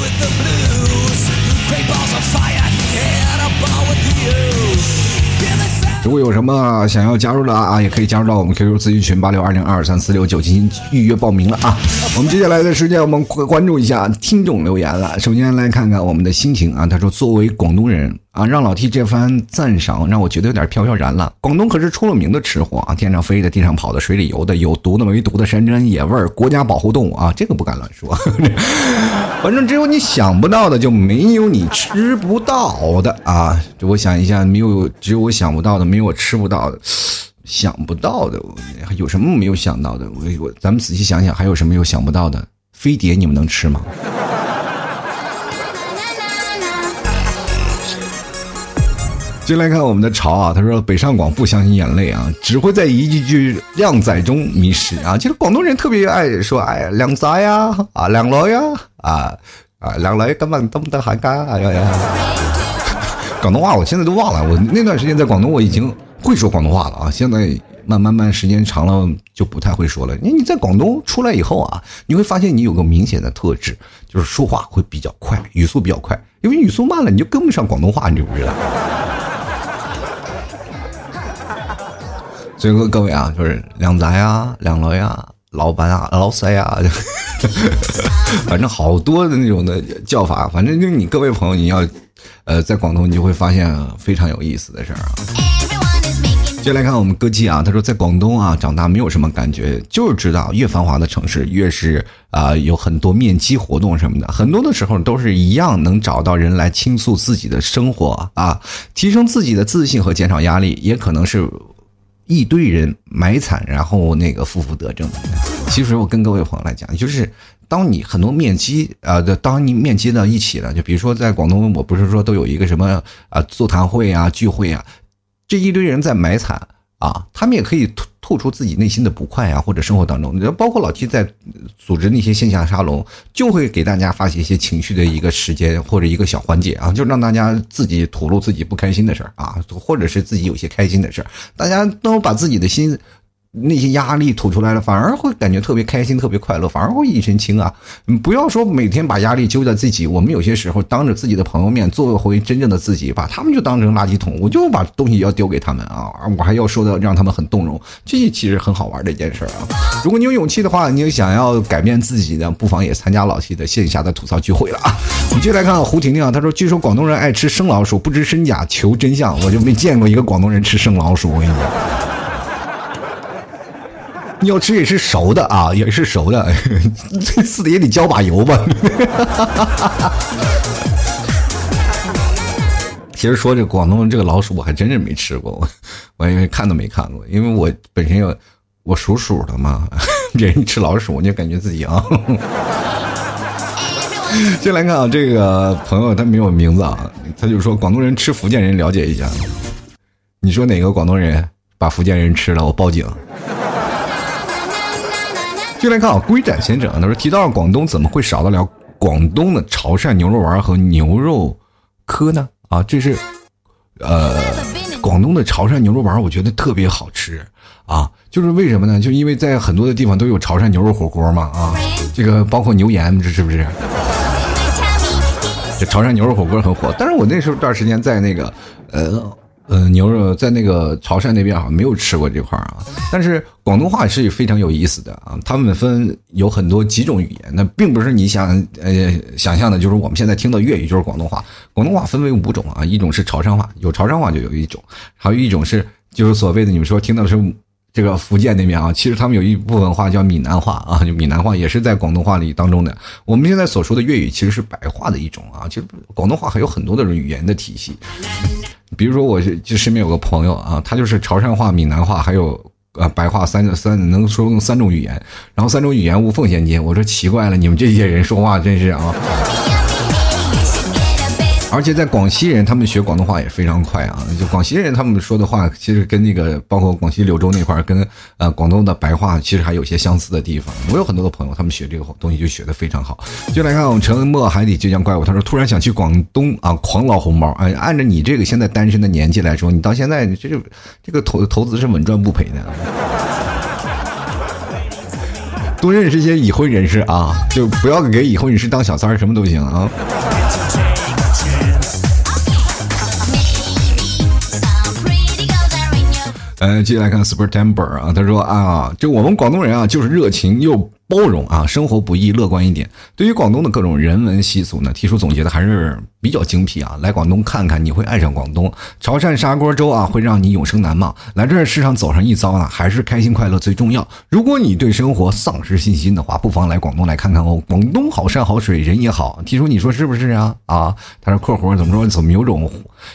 如果有什么想要加入的啊，也可以加入到我们 QQ 咨询群八六二零二三四六九进行预约报名了啊。我们接下来的时间，我们关注一下听众留言了。首先来看看我们的心情啊，他说作为广东人。啊，让老 T 这番赞赏让我觉得有点飘飘然了。广东可是出了名的吃货啊，天上飞的、地上跑的、水里游的，有毒的、没毒的，山珍野味儿，国家保护动物啊，这个不敢乱说。反正只有你想不到的，就没有你吃不到的啊。我想一下，没有，只有我想不到的，没有我吃不到的。想不到的，有什么没有想到的？我我，咱们仔细想想，还有什么有想不到的？飞碟你们能吃吗？进来看我们的潮啊，他说北上广不相信眼泪啊，只会在一句句靓仔中迷失啊。其实广东人特别爱说哎呀靓仔呀啊靓女呀啊啊靓女根本都不得喊干哎呀呀。广东话我现在都忘了，我那段时间在广东我已经会说广东话了啊，现在慢慢慢时间长了就不太会说了。你你在广东出来以后啊，你会发现你有个明显的特质，就是说话会比较快，语速比较快，因为语速慢了你就跟不上广东话，你知不知道？所以说各位啊，就是靓仔呀、靓女呀、老板啊、老塞呀，反正好多的那种的叫法，反正就是你各位朋友，你要，呃，在广东你就会发现非常有意思的事儿啊。接来看我们歌姬啊，他说在广东啊长大没有什么感觉，就是知道越繁华的城市越是啊有很多面基活动什么的，很多的时候都是一样能找到人来倾诉自己的生活啊，提升自己的自信和减少压力，也可能是。一堆人买惨，然后那个负负得正。其实我跟各位朋友来讲，就是当你很多面基啊，当你面基到一起了，就比如说在广东，我不是说都有一个什么啊座谈会啊聚会啊，这一堆人在买惨。啊，他们也可以吐吐出自己内心的不快啊，或者生活当中，包括老七在组织那些线下沙龙，就会给大家发起一些情绪的一个时间或者一个小环节啊，就让大家自己吐露自己不开心的事儿啊，或者是自己有些开心的事儿，大家都把自己的心。那些压力吐出来了，反而会感觉特别开心、特别快乐，反而会一身轻啊！不要说每天把压力揪在自己，我们有些时候当着自己的朋友面做回真正的自己，把他们就当成垃圾桶，我就把东西要丢给他们啊！我还要说的让他们很动容，这其实很好玩的一件事儿啊！如果你有勇气的话，你想要改变自己的，不妨也参加老七的线下的吐槽聚会了啊！我们接下来看胡婷婷啊，她说：“据说广东人爱吃生老鼠，不知真假，求真相。”我就没见过一个广东人吃生老鼠，我跟你讲。你要吃也是熟的啊，也是熟的，这次的也得浇把油吧。其实说这广东这个老鼠，我还真是没吃过，我因为看都没看过，因为我本身有我属鼠的嘛，别人吃老鼠，我就感觉自己啊。先来看啊，这个朋友他没有名字啊，他就说广东人吃福建人，了解一下。你说哪个广东人把福建人吃了，我报警。就来看啊，龟展先生，他说提到广东，怎么会少得了广东的潮汕牛肉丸和牛肉科呢？啊，这是，呃，广东的潮汕牛肉丸，我觉得特别好吃啊。就是为什么呢？就因为在很多的地方都有潮汕牛肉火锅嘛啊，这个包括牛盐，这是不是？这潮汕牛肉火锅很火，但是我那时候段时间在那个，呃。呃，牛肉在那个潮汕那边好像没有吃过这块啊，但是广东话是非常有意思的啊。他们分有很多几种语言，那并不是你想呃想象的，就是我们现在听到粤语就是广东话。广东话分为五种啊，一种是潮汕话，有潮汕话就有一种，还有一种是就是所谓的你们说听到的是这个福建那边啊，其实他们有一部分话叫闽南话啊，就闽南话也是在广东话里当中的。我们现在所说的粤语其实是白话的一种啊，其实广东话还有很多的语言的体系。比如说，我就身边有个朋友啊，他就是潮汕话、闽南话，还有呃白话三三能说三种语言，然后三种语言无缝衔接。我说奇怪了，你们这些人说话真是啊。而且在广西人，他们学广东话也非常快啊。就广西人他们说的话，其实跟那个包括广西柳州那块儿，跟呃广东的白话其实还有些相似的地方。我有很多的朋友，他们学这个东西就学的非常好。就来看我们沉默海底就像怪物，他说突然想去广东啊狂捞红包。哎，按照你这个现在单身的年纪来说，你到现在这就这个投投资是稳赚不赔的。多认识一些已婚人士啊，就不要给已婚人士当小三儿，什么都行啊。嗯，接下来看 September 啊，他说啊，这我们广东人啊，就是热情又。包容啊，生活不易，乐观一点。对于广东的各种人文习俗呢，提出总结的还是比较精辟啊。来广东看看，你会爱上广东。潮汕砂锅粥啊，会让你永生难忘。来这世上走上一遭呢，还是开心快乐最重要。如果你对生活丧失信心的话，不妨来广东来看看哦。广东好山好水，人也好。提出你说是不是啊？啊，他说括弧怎么说？怎么有种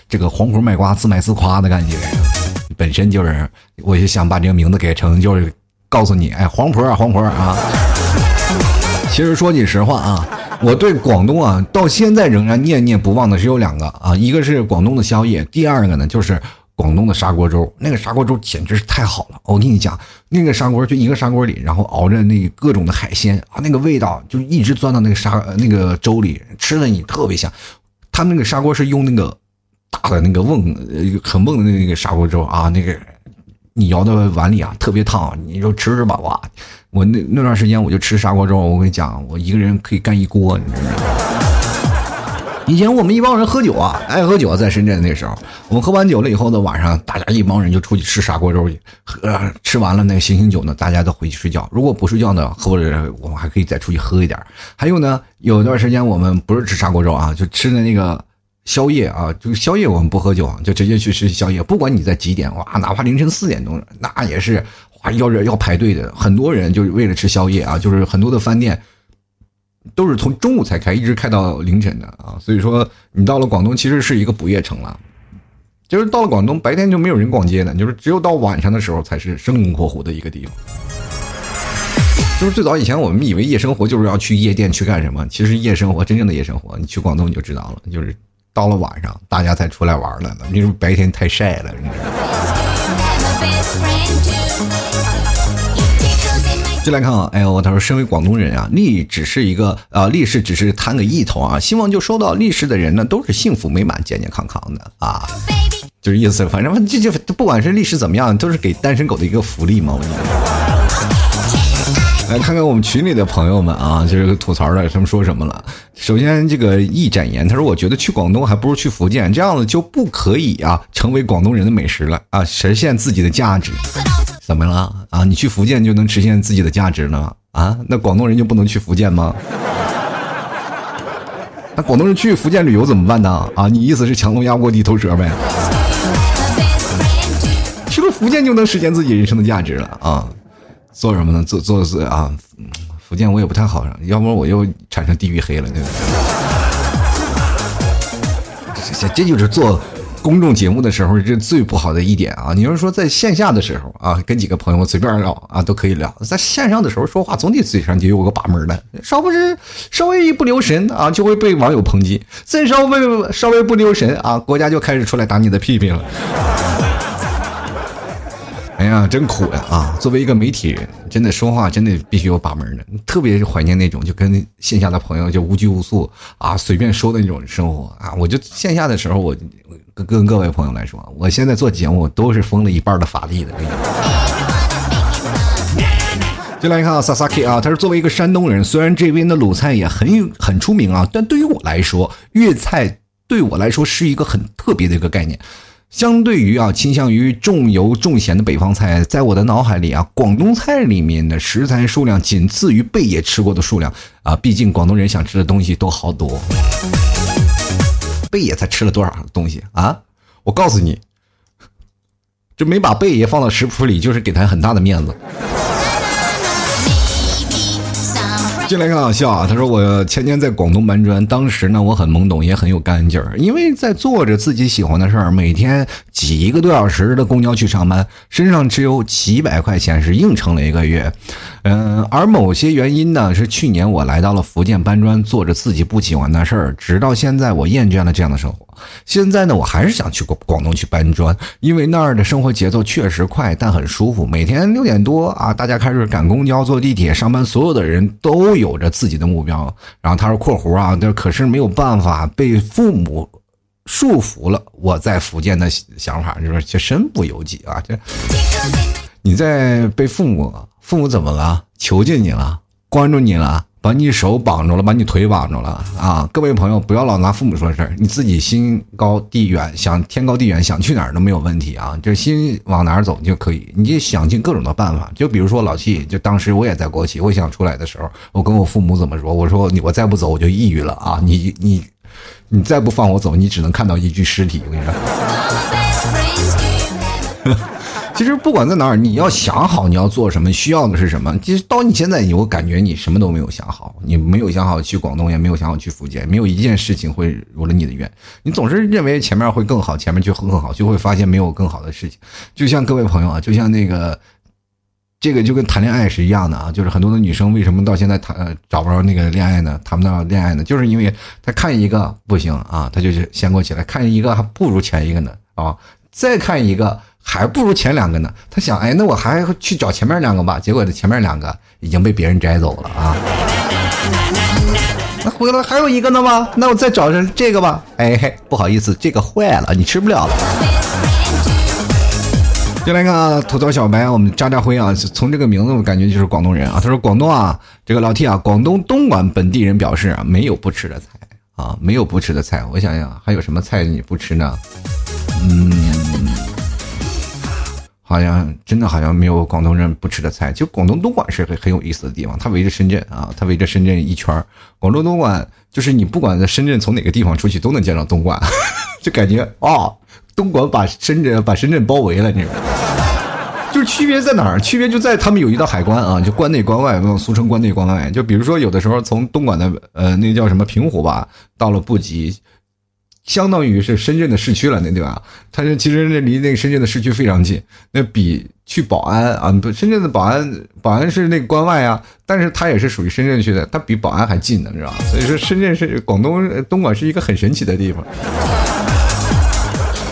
这个黄胡卖瓜自卖自夸的感觉？本身就是，我就想把这个名字改成就是。告诉你，哎，黄婆啊，黄婆啊！其实说句实话啊，我对广东啊，到现在仍然念念不忘的只有两个啊，一个是广东的宵夜，第二个呢就是广东的砂锅粥。那个砂锅粥简直是太好了！我跟你讲，那个砂锅就一个砂锅里，然后熬着那各种的海鲜啊，那个味道就一直钻到那个砂那个粥里，吃的你特别香。他那个砂锅是用那个大的那个瓮，很瓮的那个砂锅粥啊，那个。你舀到碗里啊，特别烫，你就吃吃吧。哇，我那那段时间我就吃砂锅粥，我跟你讲，我一个人可以干一锅。你知道吗？以前我们一帮人喝酒啊，爱喝酒，在深圳那时候，我们喝完酒了以后呢，晚上大家一帮人就出去吃砂锅粥去，喝吃完了那个醒醒酒呢，大家都回去睡觉。如果不睡觉呢，或者我们还可以再出去喝一点。还有呢，有一段时间我们不是吃砂锅粥啊，就吃的那个。宵夜啊，就宵夜我们不喝酒，就直接去吃宵夜。不管你在几点，哇，哪怕凌晨四点钟，那也是哇，要要排队的。很多人就是为了吃宵夜啊，就是很多的饭店都是从中午才开，一直开到凌晨的啊。所以说，你到了广东，其实是一个不夜城了。就是到了广东，白天就没有人逛街的，就是只有到晚上的时候才是生龙活虎的一个地方。就是最早以前我们以为夜生活就是要去夜店去干什么，其实夜生活真正的夜生活，你去广东你就知道了，就是。到了晚上，大家才出来玩来了。因为白天太晒了，你知道？进来看啊，哎呦，他说，身为广东人啊，利只是一个啊，利是只是贪个意头啊。希望就收到利是的人呢，都是幸福美满、健健康康的啊。就是意思，反正这就不管是利是怎么样，都是给单身狗的一个福利嘛。我跟你说。来看看我们群里的朋友们啊，就是吐槽的，他们说什么了？首先，这个一展言，他说：“我觉得去广东还不如去福建，这样子就不可以啊，成为广东人的美食了啊，实现自己的价值。怎么了啊？你去福建就能实现自己的价值了啊？那广东人就不能去福建吗？那广东人去福建旅游怎么办呢？啊？你意思是强龙压不过地头蛇呗？去了福建就能实现自己人生的价值了啊？”做什么呢？做做是啊，福建我也不太好，要不然我又产生地域黑了，对不对？这这就是做公众节目的时候这最不好的一点啊！你要说在线下的时候啊，跟几个朋友随便聊啊都可以聊，在线上的时候说话总得嘴上就有个把门的，稍不是稍微一不留神啊，就会被网友抨击；再稍微稍微不留神啊，国家就开始出来打你的屁屁了。哎呀，真苦呀！啊，作为一个媒体人，真的说话真的必须有把门的。特别是怀念那种就跟线下的朋友就无拘无束啊，随便说的那种生活啊。我就线下的时候，我跟跟各位朋友来说，我现在做节目都是封了一半的法力的。就来看啊，Sasaki 啊，他是作为一个山东人，虽然这边的鲁菜也很有很出名啊，但对于我来说，粤菜对我来说是一个很特别的一个概念。相对于啊，倾向于重油重咸的北方菜，在我的脑海里啊，广东菜里面的食材数量仅次于贝爷吃过的数量啊。毕竟广东人想吃的东西都好多。贝爷才吃了多少东西啊？我告诉你，这没把贝爷放到食谱里，就是给他很大的面子。进来看笑啊！他说我前年在广东搬砖，当时呢我很懵懂，也很有干劲儿，因为在做着自己喜欢的事儿，每天挤一个多小时的公交去上班，身上只有几百块钱是硬撑了一个月。嗯，而某些原因呢，是去年我来到了福建搬砖，做着自己不喜欢的事儿，直到现在我厌倦了这样的生活。现在呢，我还是想去广广东去搬砖，因为那儿的生活节奏确实快，但很舒服。每天六点多啊，大家开始赶公交、坐地铁上班，所有的人都有着自己的目标。然后他说：“括弧啊，这可是没有办法被父母束缚了。我在福建的想法就是，这身不由己啊，这 你在被父母。”父母怎么了？囚禁你了？关注你了？把你手绑住了？把你腿绑住了？啊！各位朋友，不要老拿父母说事儿，你自己心高地远，想天高地远，想去哪儿都没有问题啊！就心往哪儿走就可以，你就想尽各种的办法。就比如说老七，就当时我也在国企，我想出来的时候，我跟我父母怎么说？我说你我再不走我就抑郁了啊！你你你再不放我走，你只能看到一具尸体。我跟你说。其实不管在哪儿，你要想好你要做什么，需要的是什么。其实到你现在，我感觉你什么都没有想好，你没有想好去广东，也没有想好去福建，没有一件事情会如了你的愿。你总是认为前面会更好，前面就会更好，就会发现没有更好的事情。就像各位朋友啊，就像那个，这个就跟谈恋爱是一样的啊，就是很多的女生为什么到现在谈找不着那个恋爱呢？谈不到恋爱呢？就是因为她看一个不行啊，她就是先过起来，看一个还不如前一个呢啊，再看一个。还不如前两个呢。他想，哎，那我还去找前面两个吧。结果这前面两个已经被别人摘走了啊。那回来还有一个呢吗？那我再找上这个吧。哎嘿，不好意思，这个坏了，你吃不了了。就来看啊，吐槽小白，我们渣渣辉啊，从这个名字我感觉就是广东人啊。他说广东啊，这个老 T 啊，广东东莞本地人表示啊，没有不吃的菜啊，没有不吃的菜。我想想，还有什么菜你不吃呢？嗯。好像真的好像没有广东人不吃的菜。就广东东莞是很很有意思的地方，它围着深圳啊，它围着深圳一圈广州东莞就是你不管在深圳从哪个地方出去都能见到东莞，就感觉哦，东莞把深圳把深圳包围了，你知道吗？就是区别在哪儿？区别就在他们有一道海关啊，就关内关外，俗称关内关外。就比如说有的时候从东莞的呃那叫什么平湖吧，到了布吉。相当于是深圳的市区了，那对吧？它是其实那离那个深圳的市区非常近，那比去宝安啊，不，深圳的宝安，宝安是那个关外啊，但是它也是属于深圳区的，它比宝安还近呢，知道吧？所以说深圳是广东东莞是一个很神奇的地方。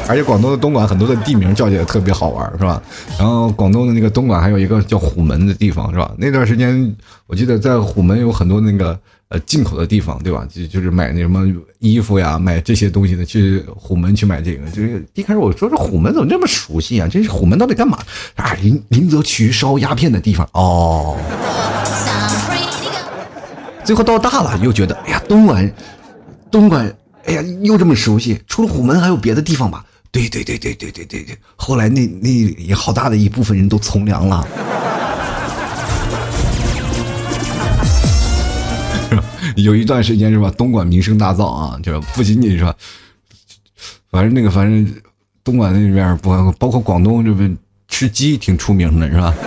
而且广东的东莞很多的地名叫起来特别好玩，是吧？然后广东的那个东莞还有一个叫虎门的地方，是吧？那段时间我记得在虎门有很多那个呃进口的地方，对吧？就就是买那什么衣服呀，买这些东西的，去虎门去买这个。就是一开始我说这虎门怎么这么熟悉啊？这是虎门到底干嘛？啊，林林则徐烧鸦片的地方哦。最后到大了又觉得，哎呀，东莞，东莞，哎呀，又这么熟悉。除了虎门还有别的地方吧？对对对对对对对对，后来那那也好大的一部分人都从良了，有一段时间是吧？东莞名声大噪啊，就是不仅仅说，反正那个反正东莞那边不包括广东这边吃鸡挺出名的是吧？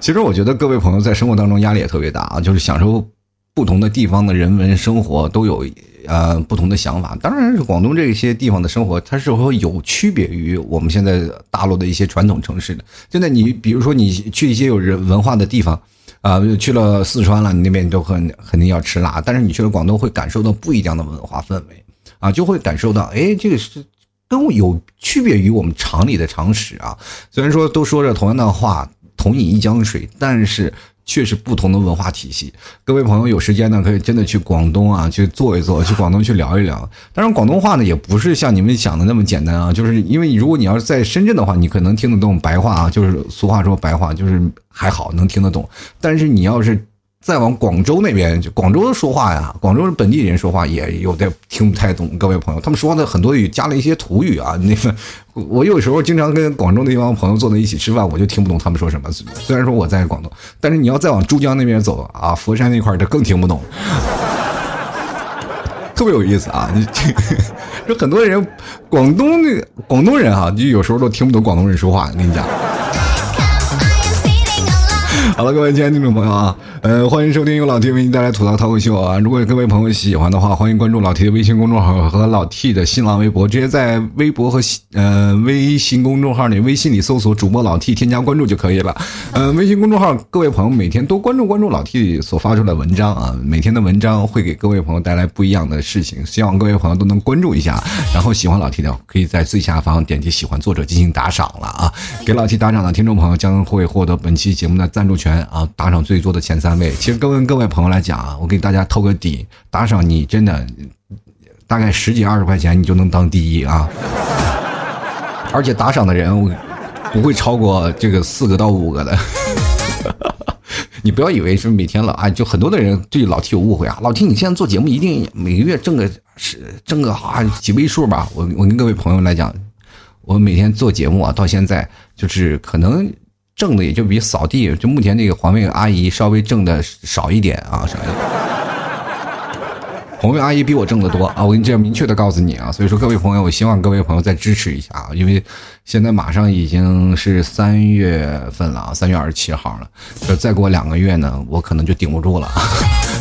其实我觉得各位朋友在生活当中压力也特别大啊，就是享受。不同的地方的人文生活都有呃不同的想法，当然是广东这些地方的生活，它是会有区别于我们现在大陆的一些传统城市的。现在你比如说你去一些有人文化的地方，啊，去了四川了，你那边都很肯定要吃辣，但是你去了广东会感受到不一样的文化氛围，啊，就会感受到，哎，这个是跟我有区别于我们常理的常识啊。虽然说都说着同样的话，同饮一江水，但是。确实不同的文化体系，各位朋友有时间呢，可以真的去广东啊，去坐一坐，去广东去聊一聊。当然，广东话呢也不是像你们想的那么简单啊，就是因为如果你要是在深圳的话，你可能听得懂白话啊，就是俗话说白话，就是还好能听得懂。但是你要是再往广州那边，就广州说话呀，广州本地人说话也有点听不太懂。各位朋友，他们说的很多语加了一些土语啊。那个我有时候经常跟广州那帮朋友坐在一起吃饭，我就听不懂他们说什么。虽然说我在广东，但是你要再往珠江那边走啊，佛山那块就更听不懂，特别有意思啊。就 很多人广东那广东人啊，你有时候都听不懂广东人说话。我跟你讲。好了，各位亲爱的听众朋友啊。呃，欢迎收听由老 T 为您带来吐槽脱口秀啊！如果各位朋友喜欢的话，欢迎关注老 T 的微信公众号和老 T 的新浪微博，直接在微博和呃微信公众号里、微信里搜索主播老 T，添加关注就可以了。呃，微信公众号各位朋友每天多关注关注老 T 所发出的文章啊，每天的文章会给各位朋友带来不一样的事情，希望各位朋友都能关注一下。然后喜欢老 T 的，可以在最下方点击喜欢作者进行打赏了啊！给老 T 打赏的听众朋友将会获得本期节目的赞助权啊，打赏最多的前三位。其实跟各位朋友来讲啊，我给大家透个底，打赏你真的大概十几二十块钱，你就能当第一啊！而且打赏的人我不会超过这个四个到五个的。你不要以为是每天老啊，就很多的人对老 T 有误会啊。老 T，你现在做节目一定每个月挣个是挣个啊几位数吧？我我跟各位朋友来讲，我每天做节目啊，到现在就是可能。挣的也就比扫地，就目前那个环卫阿姨稍微挣的少一点啊，少一点。环卫阿姨比我挣的多啊，我跟你这样明确的告诉你啊，所以说各位朋友，我希望各位朋友再支持一下啊，因为现在马上已经是三月份了啊，三月二十七号了，就再过两个月呢，我可能就顶不住了。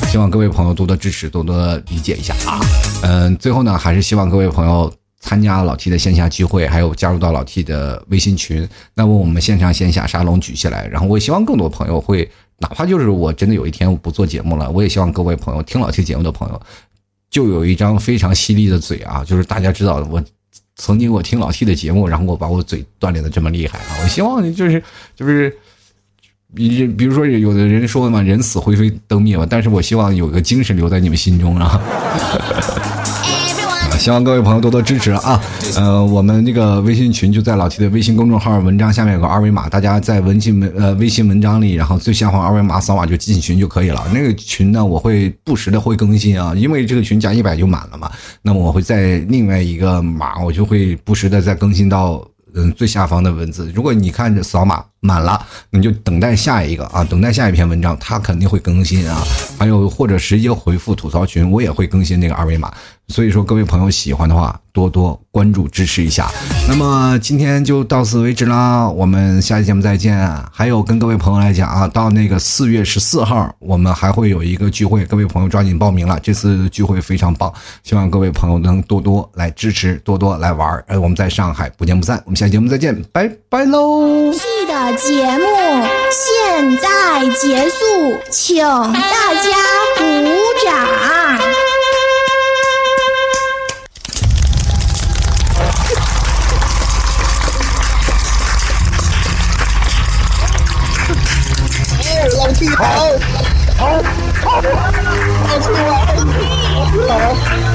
希望各位朋友多多支持，多多理解一下啊。嗯，最后呢，还是希望各位朋友。参加老 T 的线下聚会，还有加入到老 T 的微信群，那么我们线上线下沙龙举起来，然后我希望更多朋友会，哪怕就是我真的有一天我不做节目了，我也希望各位朋友听老 T 节目的朋友，就有一张非常犀利的嘴啊，就是大家知道我曾经我听老 T 的节目，然后我把我嘴锻炼的这么厉害啊，我希望就是就是比比如说有的人说嘛，人死灰飞灯灭嘛，但是我希望有个精神留在你们心中啊。希望各位朋友多多支持啊！呃，我们那个微信群就在老 T 的微信公众号文章下面有个二维码，大家在文信文呃微信文章里，然后最下方二维码扫码就进群就可以了。那个群呢，我会不时的会更新啊，因为这个群加一百就满了嘛。那么我会在另外一个码，我就会不时的再更新到嗯最下方的文字。如果你看着扫码满了，你就等待下一个啊，等待下一篇文章，它肯定会更新啊。还有或者直接回复吐槽群，我也会更新那个二维码。所以说，各位朋友喜欢的话，多多关注支持一下。那么今天就到此为止啦，我们下期节目再见。还有跟各位朋友来讲啊，到那个四月十四号，我们还会有一个聚会，各位朋友抓紧报名了。这次聚会非常棒，希望各位朋友能多多来支持，多多来玩。呃，我们在上海不见不散。我们下期节目再见，拜拜喽！T 的节目现在结束，请大家鼓掌。好好，好，好，老弟好，好。